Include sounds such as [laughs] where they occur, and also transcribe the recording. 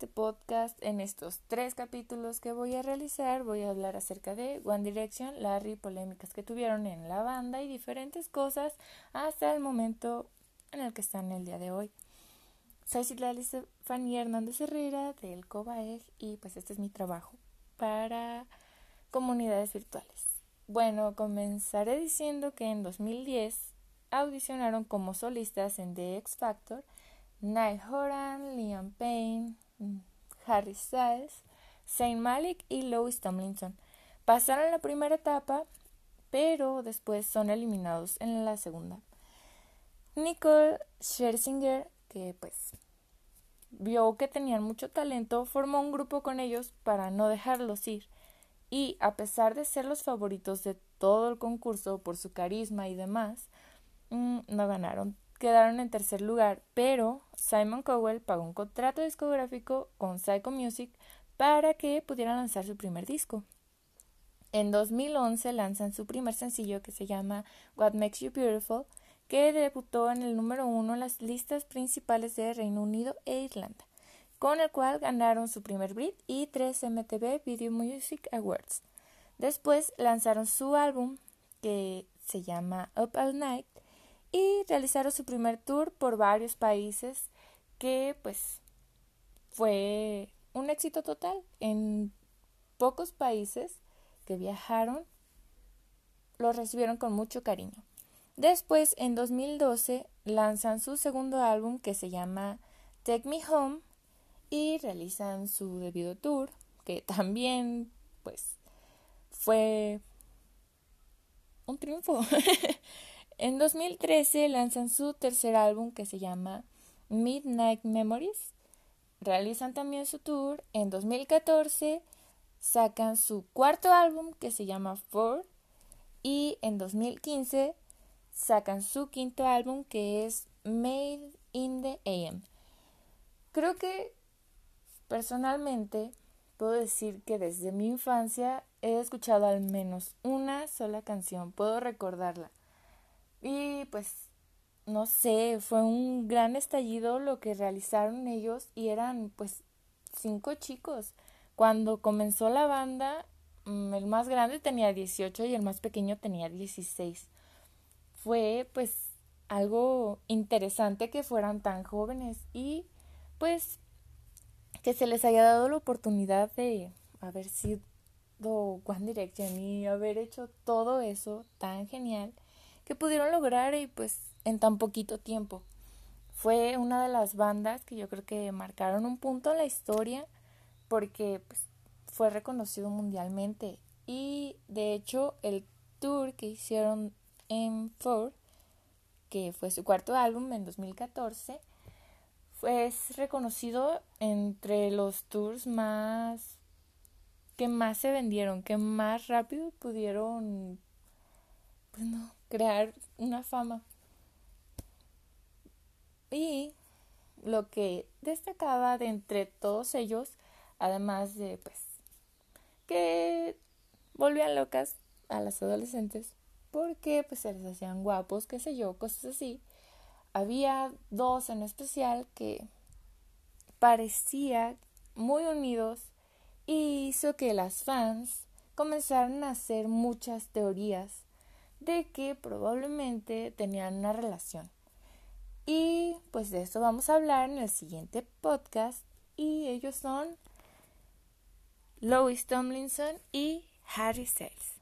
este podcast, en estos tres capítulos que voy a realizar, voy a hablar acerca de One Direction, Larry, polémicas que tuvieron en la banda y diferentes cosas hasta el momento en el que están el día de hoy. Soy Citlali Fanny Hernández Herrera del COBAEG y pues este es mi trabajo para comunidades virtuales. Bueno, comenzaré diciendo que en 2010 audicionaron como solistas en The X Factor Niall Horan, Liam Payne, Harry Styles, Saint Malik y Louis Tomlinson. Pasaron la primera etapa, pero después son eliminados en la segunda. Nicole Scherzinger, que pues vio que tenían mucho talento, formó un grupo con ellos para no dejarlos ir. Y a pesar de ser los favoritos de todo el concurso por su carisma y demás, mm, no ganaron quedaron en tercer lugar, pero Simon Cowell pagó un contrato discográfico con Psycho Music para que pudieran lanzar su primer disco. En 2011 lanzan su primer sencillo que se llama What Makes You Beautiful, que debutó en el número uno en las listas principales de Reino Unido e Irlanda, con el cual ganaron su primer Brit y tres MTV Video Music Awards. Después lanzaron su álbum que se llama Up All Night, y realizaron su primer tour por varios países que pues fue un éxito total en pocos países que viajaron lo recibieron con mucho cariño. Después, en 2012, lanzan su segundo álbum que se llama Take Me Home y realizan su debido tour, que [laughs] también, pues, fue un triunfo. [laughs] En 2013 lanzan su tercer álbum que se llama Midnight Memories. Realizan también su tour. En 2014 sacan su cuarto álbum que se llama Four. Y en 2015 sacan su quinto álbum que es Made in the AM. Creo que personalmente puedo decir que desde mi infancia he escuchado al menos una sola canción, puedo recordarla. Y pues, no sé, fue un gran estallido lo que realizaron ellos y eran pues cinco chicos. Cuando comenzó la banda, mm, el más grande tenía 18 y el más pequeño tenía 16. Fue pues algo interesante que fueran tan jóvenes y pues que se les haya dado la oportunidad de haber sido One Direction y haber hecho todo eso tan genial que pudieron lograr y pues en tan poquito tiempo. Fue una de las bandas que yo creo que marcaron un punto en la historia porque pues, fue reconocido mundialmente y de hecho el tour que hicieron en Ford, que fue su cuarto álbum en 2014, fue reconocido entre los tours más que más se vendieron, que más rápido pudieron crear una fama. Y lo que destacaba de entre todos ellos, además de pues que volvían locas a las adolescentes porque pues se les hacían guapos, qué sé yo, cosas así. Había dos en especial que parecía muy unidos y hizo que las fans comenzaran a hacer muchas teorías de que probablemente tenían una relación. Y pues de esto vamos a hablar en el siguiente podcast y ellos son Lois Tomlinson y Harry Styles.